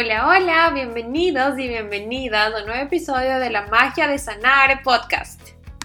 Hola, hola, bienvenidos y bienvenidas a un nuevo episodio de La Magia de Sanar podcast.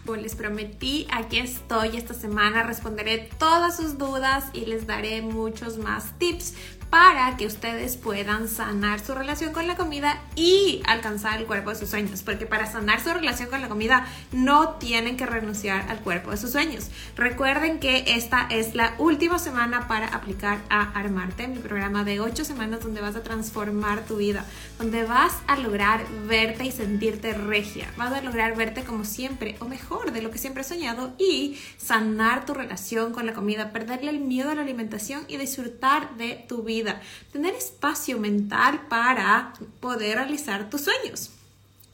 Como les prometí, aquí estoy esta semana, responderé todas sus dudas y les daré muchos más tips para que ustedes puedan sanar su relación con la comida y alcanzar el cuerpo de sus sueños. Porque para sanar su relación con la comida no tienen que renunciar al cuerpo de sus sueños. Recuerden que esta es la última semana para aplicar a Armarte, mi programa de 8 semanas donde vas a transformar tu vida, donde vas a lograr verte y sentirte regia. Vas a lograr verte como siempre o mejor de lo que siempre has soñado y sanar tu relación con la comida, perderle el miedo a la alimentación y disfrutar de tu vida tener espacio mental para poder realizar tus sueños.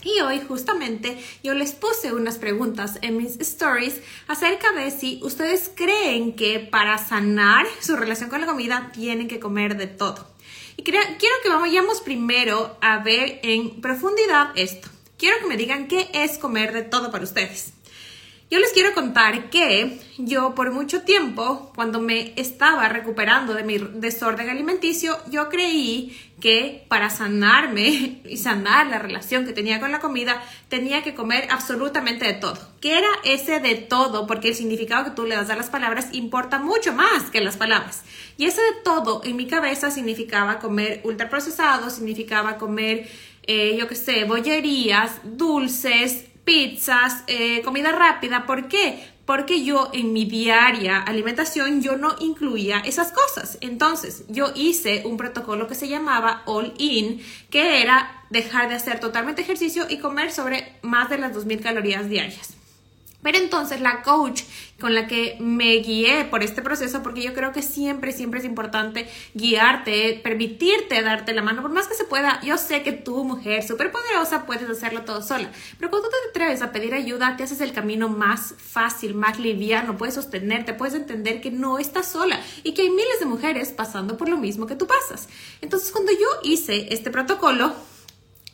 Y hoy justamente yo les puse unas preguntas en mis stories acerca de si ustedes creen que para sanar su relación con la comida tienen que comer de todo. Y quiero que vayamos primero a ver en profundidad esto. Quiero que me digan qué es comer de todo para ustedes. Yo les quiero contar que yo por mucho tiempo, cuando me estaba recuperando de mi desorden alimenticio, yo creí que para sanarme y sanar la relación que tenía con la comida, tenía que comer absolutamente de todo. ¿Qué era ese de todo? Porque el significado que tú le das a las palabras importa mucho más que las palabras. Y ese de todo en mi cabeza significaba comer ultraprocesado, significaba comer, eh, yo qué sé, bollerías, dulces, pizzas, eh, comida rápida. ¿Por qué? Porque yo en mi diaria alimentación yo no incluía esas cosas. Entonces yo hice un protocolo que se llamaba All In, que era dejar de hacer totalmente ejercicio y comer sobre más de las 2.000 calorías diarias. Pero entonces la coach con la que me guié por este proceso, porque yo creo que siempre, siempre es importante guiarte, permitirte darte la mano, por más que se pueda. Yo sé que tú, mujer súper poderosa, puedes hacerlo todo sola, pero cuando te atreves a pedir ayuda, te haces el camino más fácil, más liviano, puedes sostenerte, puedes entender que no estás sola y que hay miles de mujeres pasando por lo mismo que tú pasas. Entonces, cuando yo hice este protocolo,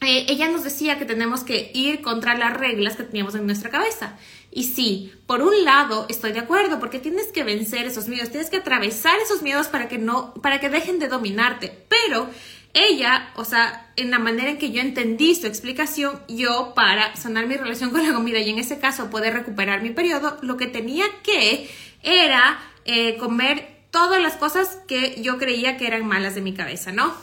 eh, ella nos decía que tenemos que ir contra las reglas que teníamos en nuestra cabeza. Y sí, por un lado estoy de acuerdo, porque tienes que vencer esos miedos, tienes que atravesar esos miedos para que no, para que dejen de dominarte. Pero ella, o sea, en la manera en que yo entendí su explicación, yo para sanar mi relación con la comida y en ese caso poder recuperar mi periodo, lo que tenía que era eh, comer todas las cosas que yo creía que eran malas de mi cabeza, ¿no?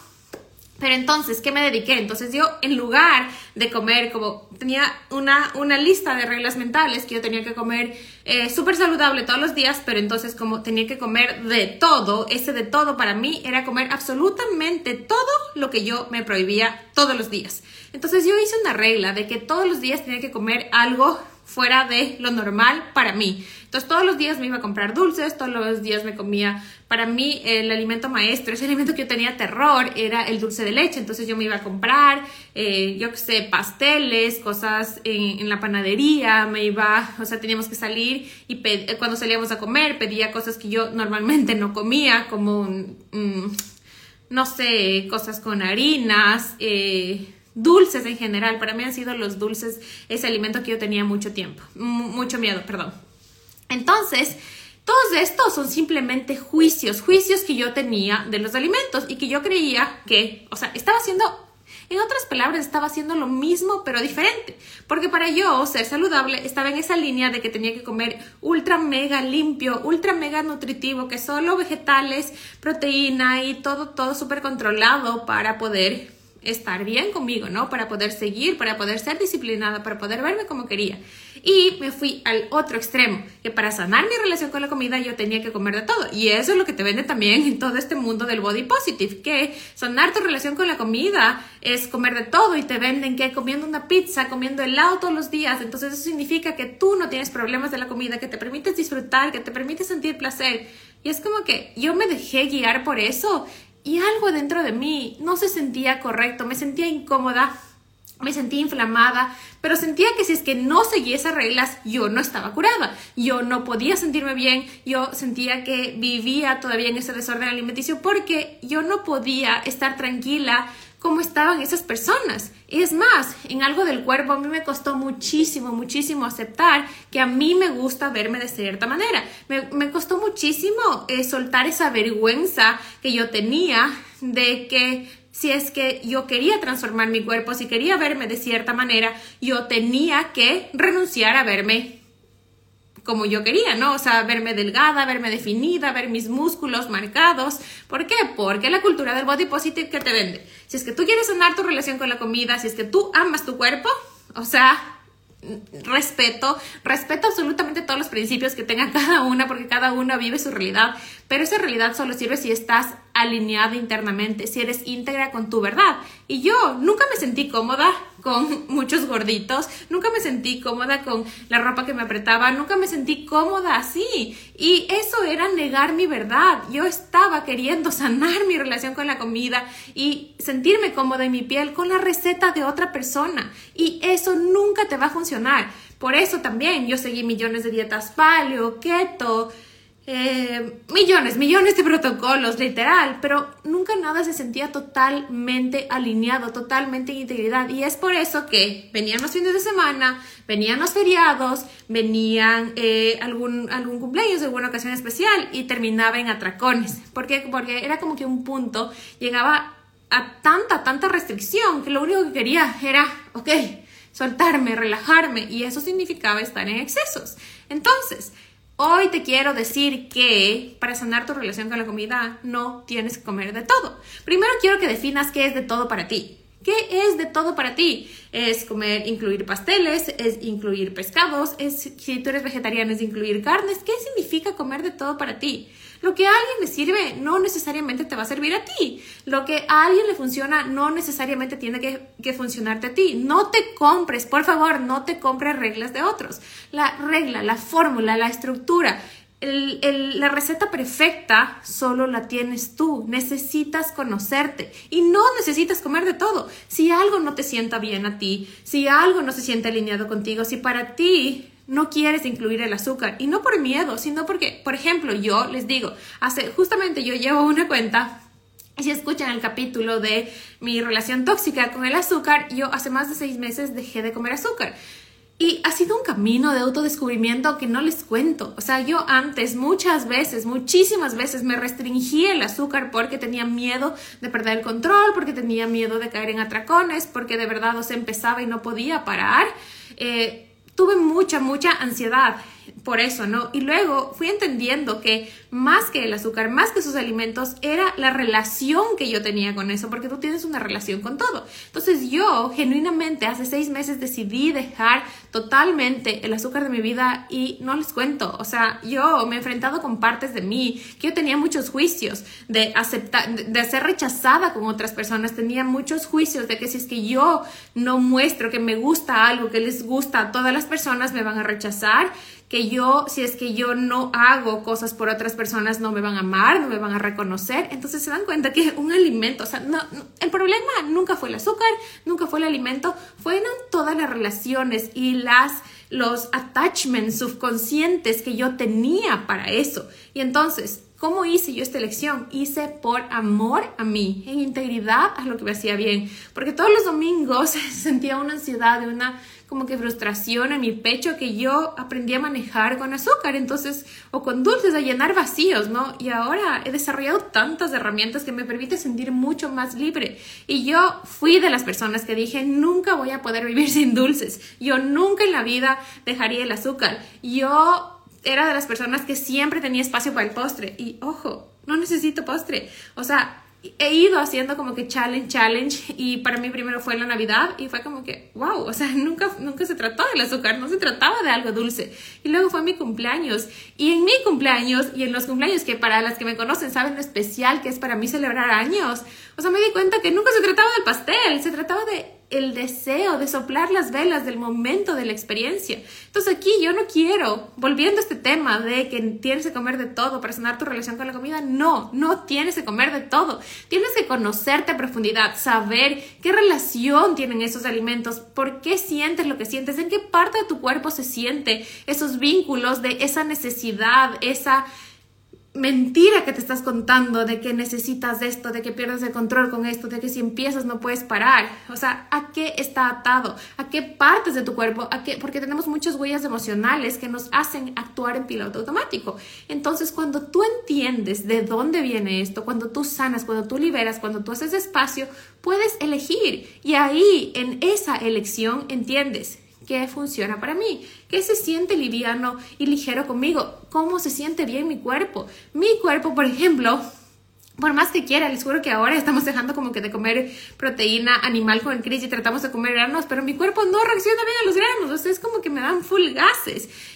Pero entonces, ¿qué me dediqué? Entonces yo, en lugar de comer, como tenía una, una lista de reglas mentales que yo tenía que comer eh, súper saludable todos los días, pero entonces como tenía que comer de todo, ese de todo para mí era comer absolutamente todo lo que yo me prohibía todos los días. Entonces yo hice una regla de que todos los días tenía que comer algo fuera de lo normal para mí. Entonces todos los días me iba a comprar dulces, todos los días me comía, para mí el alimento maestro, ese alimento que yo tenía terror era el dulce de leche, entonces yo me iba a comprar, eh, yo qué sé, pasteles, cosas en, la panadería, me iba, o sea, teníamos que salir y cuando salíamos a comer pedía cosas que yo normalmente no comía, como, no sé, cosas con harinas, eh, dulces en general. Para mí han sido los dulces ese alimento que yo tenía mucho tiempo, mucho miedo, perdón. Entonces, todos estos son simplemente juicios, juicios que yo tenía de los alimentos y que yo creía que, o sea, estaba haciendo, en otras palabras, estaba haciendo lo mismo pero diferente. Porque para yo ser saludable estaba en esa línea de que tenía que comer ultra mega limpio, ultra mega nutritivo, que solo vegetales, proteína y todo, todo súper controlado para poder estar bien conmigo, ¿no? Para poder seguir, para poder ser disciplinada, para poder verme como quería. Y me fui al otro extremo, que para sanar mi relación con la comida yo tenía que comer de todo. Y eso es lo que te vende también en todo este mundo del body positive, que sanar tu relación con la comida es comer de todo y te venden que comiendo una pizza, comiendo helado todos los días. Entonces eso significa que tú no tienes problemas de la comida, que te permites disfrutar, que te permite sentir placer. Y es como que yo me dejé guiar por eso y algo dentro de mí no se sentía correcto, me sentía incómoda, me sentía inflamada, pero sentía que si es que no seguía esas reglas, yo no estaba curada, yo no podía sentirme bien, yo sentía que vivía todavía en ese desorden alimenticio porque yo no podía estar tranquila cómo estaban esas personas. Es más, en algo del cuerpo a mí me costó muchísimo, muchísimo aceptar que a mí me gusta verme de cierta manera. Me, costó muchísimo eh, soltar esa vergüenza que yo tenía de que si es que yo quería transformar mi cuerpo, si quería verme de cierta manera, yo tenía que renunciar a verme como yo quería, ¿no? O sea, verme delgada, verme definida, ver mis músculos marcados. ¿Por qué? Porque la cultura del body positive que te vende. Si es que tú quieres sanar tu relación con la comida, si es que tú amas tu cuerpo, o sea, respeto, respeto absolutamente todos los principios que tenga cada una porque cada una vive su realidad, pero esa realidad solo sirve si estás alineada internamente, si eres íntegra con tu verdad. Y yo nunca me sentí cómoda con muchos gorditos, nunca me sentí cómoda con la ropa que me apretaba, nunca me sentí cómoda así. Y eso era negar mi verdad. Yo estaba queriendo sanar mi relación con la comida y sentirme cómoda en mi piel con la receta de otra persona. Y eso nunca te va a funcionar. Por eso también yo seguí millones de dietas paleo, keto, eh, millones, millones de protocolos, literal, pero nunca nada se sentía totalmente alineado, totalmente en integridad. Y es por eso que venían los fines de semana, venían los feriados, venían eh, algún, algún cumpleaños, alguna ocasión especial y terminaba en atracones. Porque era como que un punto llegaba a tanta, tanta restricción que lo único que quería era, ok, soltarme, relajarme y eso significaba estar en excesos. Entonces, Hoy te quiero decir que para sanar tu relación con la comida no tienes que comer de todo. Primero quiero que definas qué es de todo para ti. ¿Qué es de todo para ti? Es comer, incluir pasteles, es incluir pescados, es si tú eres vegetariano es incluir carnes. ¿Qué significa comer de todo para ti? Lo que a alguien le sirve no necesariamente te va a servir a ti. Lo que a alguien le funciona no necesariamente tiene que, funcionarte a ti. No te compres, por favor, no te compres reglas de otros. La regla, la fórmula, la estructura, la receta perfecta solo la tienes tú. Necesitas conocerte y no necesitas comer de todo. Si algo no te sienta bien a ti, si algo no se siente alineado contigo, si para ti no quieres incluir el azúcar y no por miedo, sino porque, por ejemplo, yo les digo, hace justamente yo llevo una cuenta y si escuchan el capítulo de mi relación tóxica con el azúcar, yo hace más de seis meses dejé de comer azúcar. Y ha sido un camino de autodescubrimiento que no les cuento. O sea, yo antes muchas veces, muchísimas veces me restringía el azúcar porque tenía miedo de perder el control, porque tenía miedo de caer en atracones, porque de verdad o se empezaba y no podía parar. Eh, tuve mucha, mucha ansiedad por eso, ¿no? Y luego fui entendiendo que más que el azúcar, más que sus alimentos, era la relación que yo tenía con eso, porque tú tienes una relación con todo. Entonces yo genuinamente hace seis meses decidí dejar totalmente el azúcar de mi vida y no les cuento, o sea, yo me he enfrentado con partes de mí que yo tenía muchos juicios de aceptar, de ser rechazada con otras personas, tenía muchos juicios de que si es que yo no muestro que me gusta algo, que les gusta a todas las personas, me van a rechazar que yo, si es que yo no hago cosas por otras personas, no me van a amar, no me van a reconocer. Entonces se dan cuenta que un alimento, o sea, no, el problema nunca fue el azúcar, nunca fue el alimento, fueron todas las relaciones y las los attachments subconscientes que yo tenía para eso. Y entonces, ¿Cómo hice yo esta elección? Hice por amor a mí, en integridad a lo que me hacía bien. Porque todos los domingos sentía una ansiedad, una como que frustración en mi pecho que yo aprendí a manejar con azúcar, entonces, o con dulces, a llenar vacíos, ¿no? Y ahora he desarrollado tantas herramientas que me permite sentir mucho más libre. Y yo fui de las personas que dije, nunca voy a poder vivir sin dulces. Yo nunca en la vida dejaría el azúcar. Yo era de las personas que siempre tenía espacio para el postre. Y ojo, no necesito postre. O sea, he ido haciendo como que challenge, challenge y para mí primero fue la Navidad y fue como que, wow, o sea, nunca, nunca se trató del azúcar, no se trataba de algo dulce. Y luego fue mi cumpleaños y en mi cumpleaños y en los cumpleaños que para las que me conocen saben especial que es para mí celebrar años, o sea, me di cuenta que nunca se trataba del pastel, se trataba de el deseo de soplar las velas del momento de la experiencia. Entonces aquí yo no quiero, volviendo a este tema de que tienes que comer de todo para sanar tu relación con la comida, no, no tienes que comer de todo. Tienes que conocerte a profundidad, saber qué relación tienen esos alimentos, por qué sientes lo que sientes, en qué parte de tu cuerpo se siente esos vínculos de esa necesidad, esa mentira que te estás contando de que necesitas esto, de que pierdes el control con esto, de que si empiezas no puedes parar. O sea, ¿a qué está atado? ¿A qué partes de tu cuerpo? ¿A qué? Porque tenemos muchas huellas emocionales que nos hacen actuar en piloto automático. Entonces, cuando tú entiendes de dónde viene esto, cuando tú sanas, cuando tú liberas, cuando tú haces espacio, puedes elegir. Y ahí, en esa elección, entiendes qué funciona para mí, qué se siente liviano y ligero conmigo, cómo se siente bien mi cuerpo. Mi cuerpo, por ejemplo, por más que quiera, les juro que ahora estamos dejando como que de comer proteína animal con el y tratamos de comer granos, pero mi cuerpo no reacciona bien a los granos, o sea, es como que me dan full.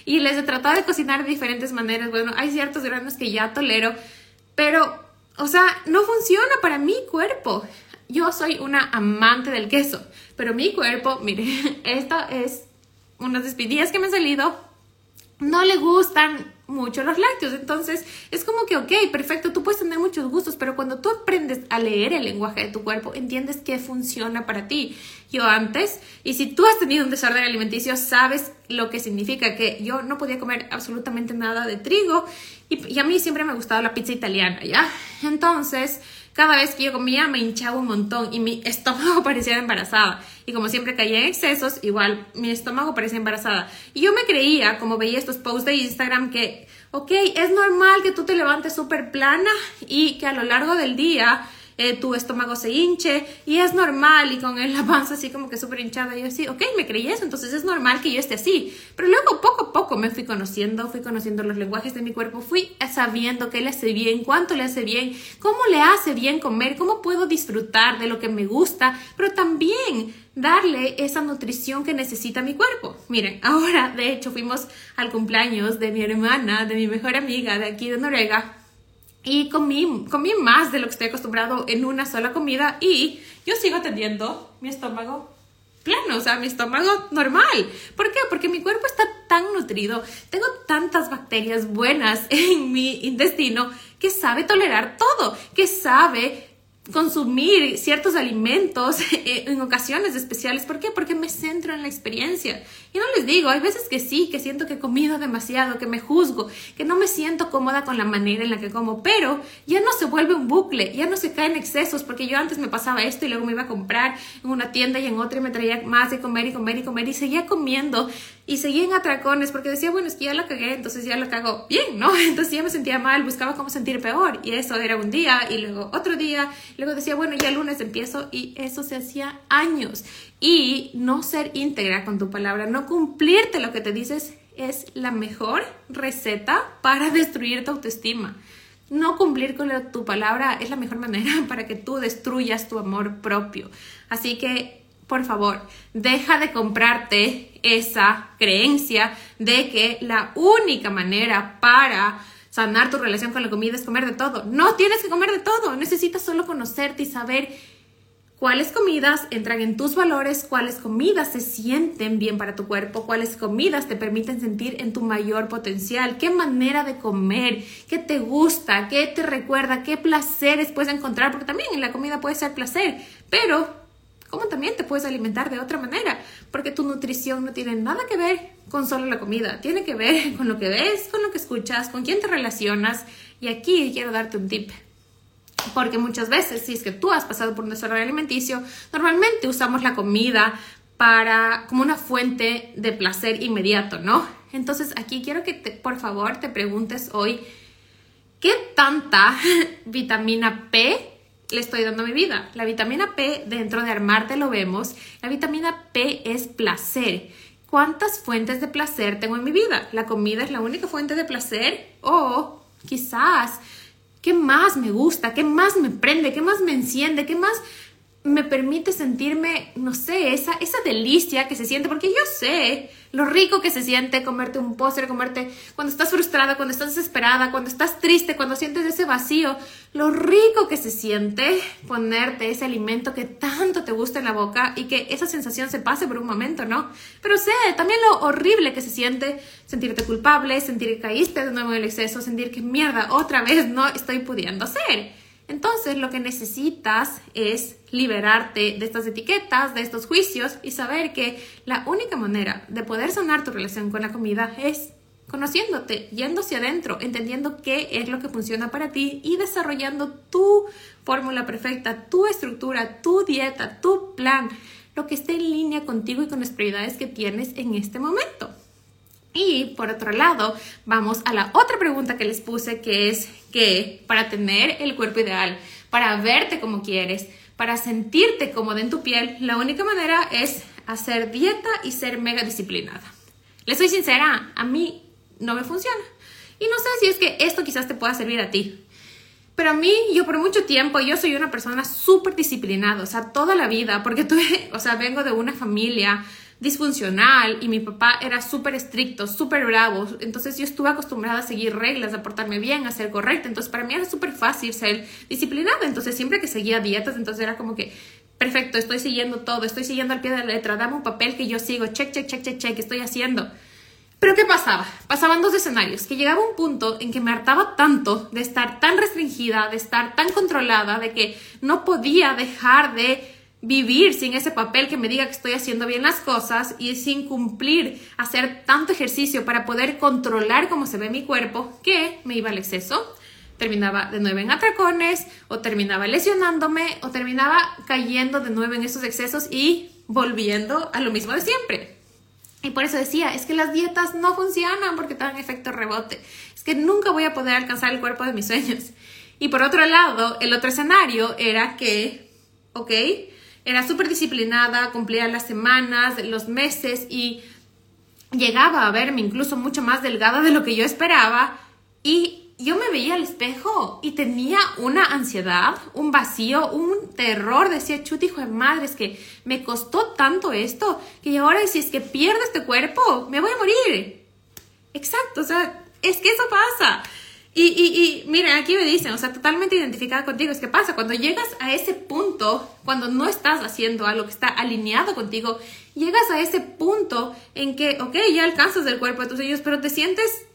Y les he tratado de cocinar de diferentes maneras, bueno, hay ciertos granos que ya tolero, pero, o sea, no funciona para mi cuerpo. Yo soy una amante del queso, pero mi cuerpo, mire, esta es unas despedidas que me han salido, no le gustan mucho los lácteos. Entonces, es como que, ok, perfecto, tú puedes tener muchos gustos, pero cuando tú aprendes a leer el lenguaje de tu cuerpo, entiendes qué funciona para ti. Yo antes, y si tú has tenido un desorden alimenticio, sabes lo que significa que yo no podía comer absolutamente nada de trigo y, y a mí siempre me ha gustado la pizza italiana, ¿ya? Entonces, cada vez que yo comía me hinchaba un montón y mi estómago parecía embarazada. Y como siempre caía en excesos, igual mi estómago parecía embarazada. Y yo me creía, como veía estos posts de Instagram, que, ok, es normal que tú te levantes súper plana y que a lo largo del día eh, tu estómago se hinche y es normal y con la panza así como que súper hinchada. Y yo así, ok, me creí eso, entonces es normal que yo esté así. Pero luego poco a poco me fui conociendo, fui conociendo los lenguajes de mi cuerpo, fui sabiendo qué le hace bien, cuánto le hace bien, cómo le hace bien comer, cómo puedo disfrutar de lo que me gusta, pero también darle esa nutrición que necesita mi cuerpo. Miren, ahora de hecho fuimos al cumpleaños de mi hermana, de mi mejor amiga de aquí de Noruega y comí, comí más de lo que estoy acostumbrado en una sola comida y yo sigo teniendo mi estómago plano, o sea, mi estómago normal. ¿Por qué? Porque mi cuerpo está tan nutrido, tengo tantas bacterias buenas en mi intestino que sabe tolerar todo, que sabe consumir ciertos alimentos en ocasiones especiales. ¿Por qué? Porque me centro en la experiencia. Y no les digo, hay veces que sí, que siento que he comido demasiado, que me juzgo, que no me siento cómoda con la manera en la que como, pero ya no se vuelve un bucle, ya no se cae en excesos, porque yo antes me pasaba esto y luego me iba a comprar en una tienda y en otra y me traía más de comer y comer y comer y seguía comiendo y seguía en atracones porque decía, bueno, es que ya la cagué, entonces ya la cago bien, ¿no? Entonces ya me sentía mal, buscaba cómo sentir peor y eso era un día y luego otro día, luego decía, bueno, ya el lunes empiezo y eso se hacía años. Y no ser íntegra con tu palabra, no cumplirte lo que te dices es la mejor receta para destruir tu autoestima. No cumplir con tu palabra es la mejor manera para que tú destruyas tu amor propio. Así que por favor, deja de comprarte esa creencia de que la única manera para sanar tu relación con la comida es comer de todo. No tienes que comer de todo, necesitas solo conocerte y saber cuáles comidas entran en tus valores, cuáles comidas se sienten bien para tu cuerpo, cuáles comidas te permiten sentir en tu mayor potencial, qué manera de comer, qué te gusta, qué te recuerda, qué placeres puedes encontrar, porque también en la comida puede ser placer, pero cómo también te puedes alimentar de otra manera, porque tu nutrición no tiene nada que ver con solo la comida, tiene que ver con lo que ves, con lo que escuchas, con quién te relacionas. Y aquí quiero darte un tip. Porque muchas veces, si es que tú has pasado por un desorden alimenticio, normalmente usamos la comida para como una fuente de placer inmediato, ¿no? Entonces aquí quiero que por favor te preguntes hoy, ¿qué tanta vitamina P le estoy dando mi vida. La vitamina P dentro de Armarte lo vemos. La vitamina P es placer. ¿Cuántas fuentes de placer tengo en mi vida? ¿La comida es la única fuente de placer? O quizás, ¿qué más me gusta? ¿Qué más me prende? ¿Qué más me enciende? ¿Qué más me permite sentirme, no sé, esa, esa delicia que se siente? Porque yo sé lo rico que se siente comerte un postre, comerte cuando estás frustrada, cuando estás desesperada, cuando estás triste, cuando sientes ese vacío, lo rico que se siente ponerte ese alimento que tanto te gusta en la boca y que esa sensación se pase por un momento, ¿no? Pero sé también lo horrible que se siente sentirte culpable, sentir que caíste de nuevo en el exceso, sentir que mierda, otra vez no estoy pudiendo hacer. Entonces lo que necesitas es liberarte de estas etiquetas, de estos juicios y saber que la única manera de poder sanar tu relación con la comida es conociéndote, yendo hacia adentro, entendiendo qué es lo que funciona para ti y desarrollando tu fórmula perfecta, tu estructura, tu dieta, tu plan, lo que esté en línea contigo y con las prioridades que tienes en este momento. Y por otro lado, vamos a la otra pregunta que les puse, que es que para tener el cuerpo ideal, para verte como quieres, para sentirte cómoda en tu piel, la única manera es hacer dieta y ser mega disciplinada. Les soy sincera, a mí no me funciona. Y no sé si es que esto quizás te pueda servir a ti. Pero a mí, yo por mucho tiempo, yo soy una persona súper disciplinada, o sea, toda la vida, porque tuve, o sea, vengo de una familia disfuncional y mi papá era súper estricto, súper bravo, entonces yo estuve acostumbrada a seguir reglas, a portarme bien, a ser correcta, entonces para mí era súper fácil ser disciplinada, entonces siempre que seguía dietas, entonces era como que, perfecto, estoy siguiendo todo, estoy siguiendo al pie de la letra, dame un papel que yo sigo, check, check, check, check, check, estoy haciendo. Pero ¿qué pasaba? Pasaban dos escenarios, que llegaba un punto en que me hartaba tanto de estar tan restringida, de estar tan controlada, de que no podía dejar de vivir sin ese papel que me diga que estoy haciendo bien las cosas y sin cumplir, hacer tanto ejercicio para poder controlar cómo se ve mi cuerpo, que me iba al exceso. Terminaba de nuevo en atracones, o terminaba lesionándome, o terminaba cayendo de nuevo en esos excesos y volviendo a lo mismo de siempre. Y por eso decía, es que las dietas no funcionan porque te dan efecto rebote. Es que nunca voy a poder alcanzar el cuerpo de mis sueños. Y por otro lado, el otro escenario era que, ok, era súper disciplinada, cumplía las semanas, los meses y llegaba a verme incluso mucho más delgada de lo que yo esperaba y yo me veía al espejo y tenía una ansiedad, un vacío, un terror. Decía, chut, hijo de madre, es que me costó tanto esto que ahora si es que pierdo este cuerpo, me voy a morir. Exacto, o sea, es que eso pasa. Y, y, y mira, aquí me dicen, o sea, totalmente identificada contigo, es que pasa, cuando llegas a ese punto, cuando no estás haciendo algo que está alineado contigo, llegas a ese punto en que, ok, ya alcanzas el cuerpo de tus hijos, pero te sientes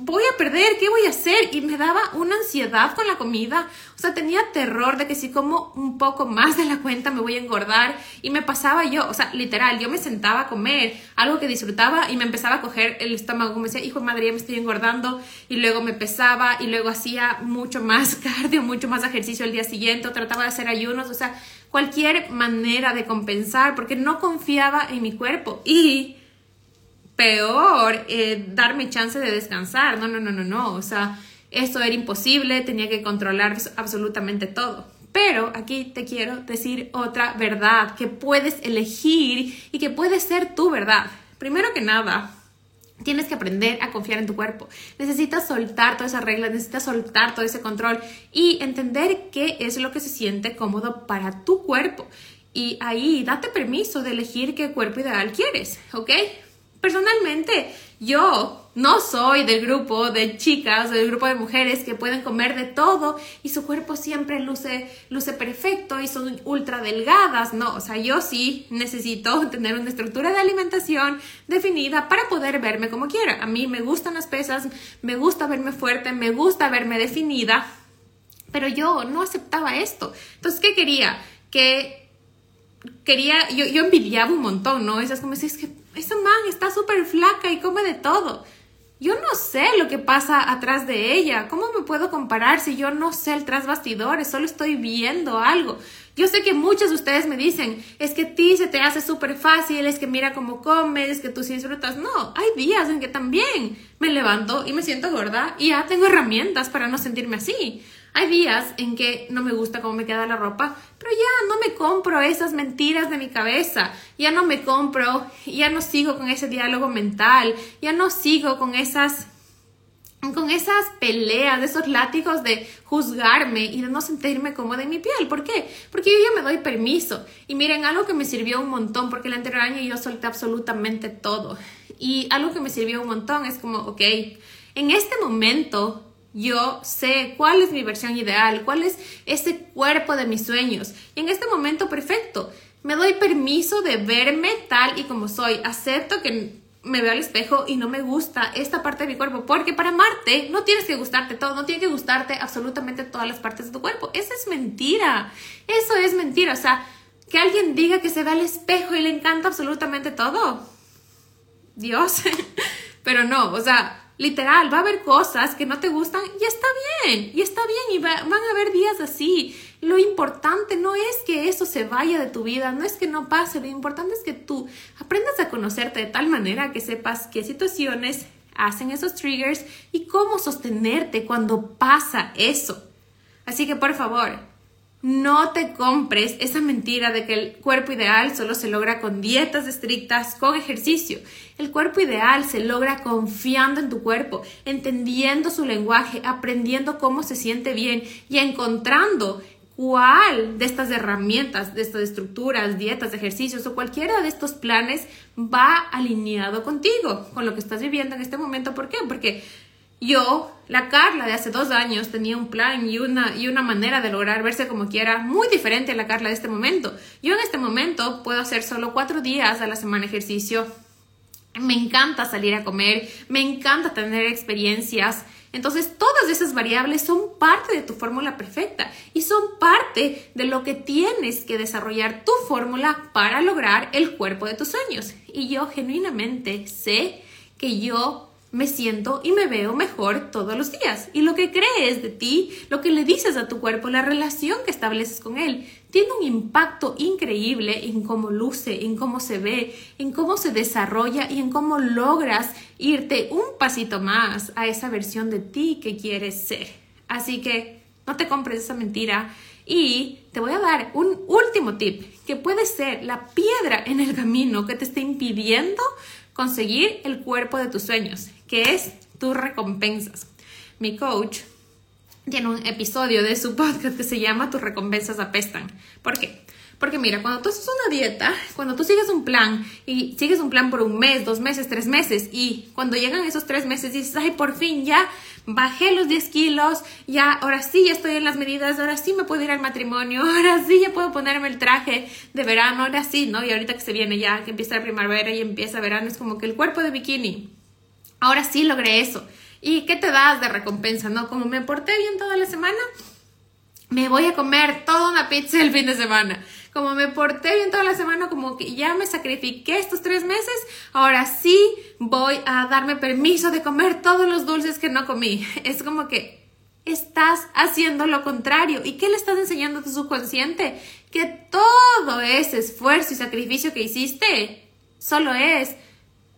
voy a perder, ¿qué voy a hacer? Y me daba una ansiedad con la comida. O sea, tenía terror de que si como un poco más de la cuenta me voy a engordar. Y me pasaba yo, o sea, literal, yo me sentaba a comer algo que disfrutaba y me empezaba a coger el estómago. Como decía, hijo de madre, ya me estoy engordando. Y luego me pesaba y luego hacía mucho más cardio, mucho más ejercicio el día siguiente. O trataba de hacer ayunos, o sea, cualquier manera de compensar porque no confiaba en mi cuerpo. Y peor eh, darme chance de descansar. No, no, no, no, no. O sea, esto era imposible, tenía que controlar absolutamente todo. Pero aquí te quiero decir otra verdad que puedes elegir y que puede ser tu verdad. Primero que nada, Tienes que aprender a confiar en tu cuerpo. Necesitas soltar todas esas reglas, necesitas soltar todo ese control y entender qué es lo que se siente cómodo para tu cuerpo. Y ahí date permiso de elegir qué cuerpo ideal quieres, ¿ok? Personalmente, yo no soy del grupo de chicas, del grupo de mujeres que pueden comer de todo y su cuerpo siempre luce, luce perfecto y son ultra delgadas. No, o sea, yo sí necesito tener una estructura de alimentación definida para poder verme como quiera. A mí me gustan las pesas, me gusta verme fuerte, me gusta verme definida, pero yo no aceptaba esto. Entonces, ¿qué quería? Que quería, yo, yo envidiaba un montón, ¿no? Esas como, es que esa man está súper flaca y come de todo. Yo no sé lo que pasa atrás de ella. ¿Cómo me puedo comparar si yo no sé el tras bastidores? Solo estoy viendo algo. Yo sé que muchos de ustedes me dicen, es que a ti se te hace súper fácil, es que mira cómo comes, es que tú sí disfrutas. No, hay días en que también me levanto y me siento gorda y ya tengo herramientas para no sentirme así. Hay días en que no me gusta cómo me queda la ropa, pero ya no me compro esas mentiras de mi cabeza, ya no me compro, ya no sigo con ese diálogo mental, ya no sigo con esas con esas peleas, esos látigos de juzgarme y de no sentirme cómoda en mi piel. ¿Por qué? Porque yo ya me doy permiso. Y miren, algo que me sirvió un montón, porque el anterior año yo solté absolutamente todo. Y algo que me sirvió un montón es como, ok, en este momento yo sé cuál es mi versión ideal, cuál es ese cuerpo de mis sueños. Y en este momento perfecto, me doy permiso de verme tal y como soy. Acepto que me veo al espejo y no me gusta esta parte de mi cuerpo, porque para amarte no tienes que gustarte todo, no tiene que gustarte absolutamente todas las partes de tu cuerpo. Esa es mentira. Eso es mentira. O sea, que alguien diga que se ve al espejo y le encanta absolutamente todo. Dios. Pero no, o sea, Literal, va a haber cosas que no te gustan y está bien, y está bien, y van a haber días así. Lo importante no es que eso se vaya de tu vida, no es que no pase, lo importante es que tú aprendas a conocerte de tal manera que sepas qué situaciones hacen esos triggers y cómo sostenerte cuando pasa eso. Así que por favor, no te compres esa mentira de que el cuerpo ideal solo se logra con dietas estrictas, con ejercicio. El cuerpo ideal se logra confiando en tu cuerpo, entendiendo su lenguaje, aprendiendo cómo se siente bien y encontrando cuál de estas herramientas, de estas estructuras, dietas, ejercicios o cualquiera de estos planes va alineado contigo, con lo que estás viviendo en este momento. ¿Por qué? Porque yo, la Carla de hace dos años, tenía un plan y una, y una manera de lograr verse como quiera muy diferente a la Carla de este momento. Yo en este momento puedo hacer solo cuatro días a la semana ejercicio. Me encanta salir a comer, me encanta tener experiencias. Entonces, todas esas variables son parte de tu fórmula perfecta y son parte de lo que tienes que desarrollar tu fórmula para lograr el cuerpo de tus sueños. Y yo genuinamente sé que yo me siento y me veo mejor todos los días. Y lo que crees de ti, lo que le dices a tu cuerpo, la relación que estableces con él, tiene un impacto increíble en cómo luce, en cómo se ve, en cómo se desarrolla y en cómo logras irte un pasito más a esa versión de ti que quieres ser. Así que no te compres esa mentira y te voy a dar un último tip que puede ser la piedra en el camino que te esté impidiendo conseguir el cuerpo de tus sueños, que es tus recompensas. Mi coach tiene un episodio de su podcast que se llama Tus recompensas apestan. ¿Por qué? Porque mira, cuando tú haces una dieta, cuando tú sigues un plan y sigues un plan por un mes, dos meses, tres meses y cuando llegan esos tres meses dices, ay, por fin ya bajé los 10 kilos, ya, ahora sí ya estoy en las medidas, ahora sí me puedo ir al matrimonio, ahora sí ya puedo ponerme el traje de verano, ahora sí, ¿no? Y ahorita que se viene ya, que empieza la primavera y empieza verano, es como que el cuerpo de bikini. Ahora sí logré eso. ¿Y qué te das de recompensa, no? Como me porté bien toda la semana, me voy a comer toda una pizza el fin de semana. Como me porté bien toda la semana, como que ya me sacrifiqué estos tres meses, ahora sí voy a darme permiso de comer todos los dulces que no comí. Es como que estás haciendo lo contrario. ¿Y qué le estás enseñando a tu subconsciente? Que todo ese esfuerzo y sacrificio que hiciste solo es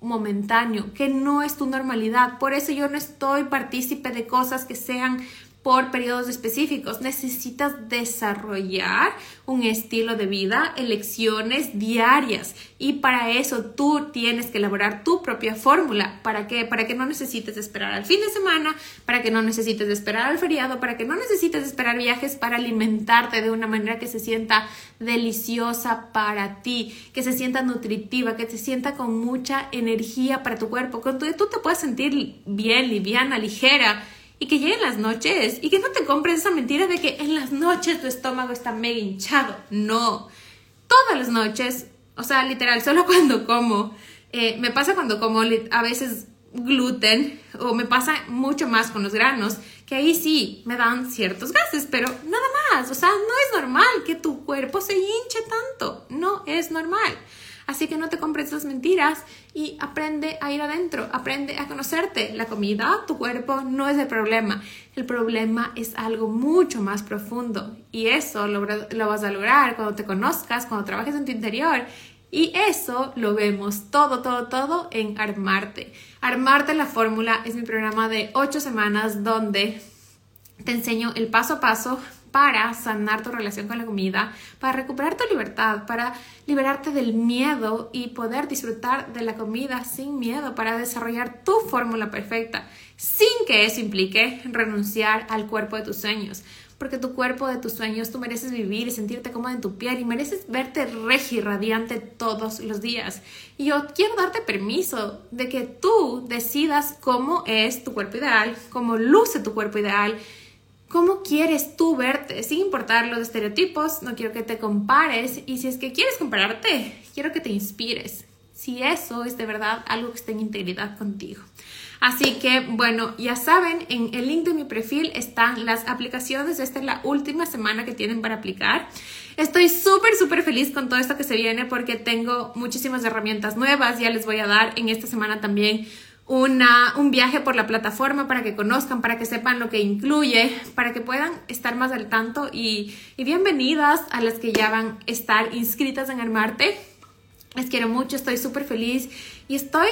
momentáneo, que no es tu normalidad. Por eso yo no estoy partícipe de cosas que sean por periodos específicos. Necesitas desarrollar un estilo de vida, elecciones diarias y para eso tú tienes que elaborar tu propia fórmula. ¿Para qué? Para que no necesites esperar al fin de semana, para que no necesites esperar al feriado, para que no necesites esperar viajes para alimentarte de una manera que se sienta deliciosa para ti, que se sienta nutritiva, que te sienta con mucha energía para tu cuerpo, con tú, tú te puedes sentir bien, liviana, ligera y que lleguen las noches y que no te compres esa mentira de que en las noches tu estómago está mega hinchado. No, todas las noches, o sea, literal, solo cuando como. Eh, me pasa cuando como a veces gluten o me pasa mucho más con los granos, que ahí sí me dan ciertos gases, pero nada más, o sea, no es normal que tu cuerpo se hinche tanto, no es normal. Así que no te compres esas mentiras y aprende a ir adentro, aprende a conocerte. La comida, tu cuerpo, no es el problema. El problema es algo mucho más profundo y eso lo, vas a lograr cuando te conozcas, cuando trabajes en tu interior. Y eso lo vemos todo, todo, todo en Armarte. Armarte la fórmula es mi programa de ocho semanas donde te enseño el paso a paso para sanar tu relación con la comida, para recuperar tu libertad, para liberarte del miedo y poder disfrutar de la comida sin miedo, para desarrollar tu fórmula perfecta, sin que eso implique renunciar al cuerpo de tus sueños. Porque tu cuerpo de tus sueños, tú mereces vivir y sentirte cómoda en tu piel y mereces verte regi radiante todos los días. Y yo quiero darte permiso de que tú decidas cómo es tu cuerpo ideal, cómo luce tu cuerpo ideal, ¿Cómo quieres tú verte? Sin importar los estereotipos, no quiero que te compares y si es que quieres compararte, quiero que te inspires. Si eso es de verdad algo que esté en integridad contigo. Así que, bueno, ya saben, en el link de mi perfil están las aplicaciones. Esta es la última semana que tienen para aplicar. Estoy súper, súper feliz con todo esto que se viene porque tengo muchísimas herramientas nuevas. Ya les voy a dar en esta semana también una, un viaje por la plataforma para que conozcan, para que sepan lo que incluye, para que puedan estar más al tanto y, y bienvenidas a las que ya van a estar inscritas en Armarte. Les quiero mucho, estoy súper feliz y estoy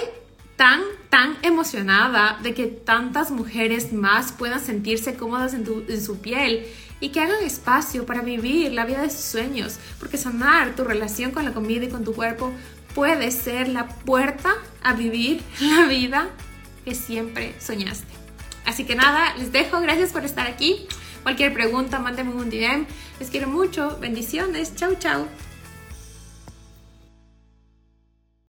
tan, tan emocionada de que tantas mujeres más puedan sentirse cómodas en, en, su piel y que hagan espacio para vivir la vida de sus sueños, porque sanar tu relación con la comida y con tu cuerpo puede ser la puerta a vivir la vida que siempre soñaste. Así que nada, les dejo, gracias por estar aquí. Cualquier pregunta, mándenme un DM. Les quiero mucho, bendiciones, chau chau.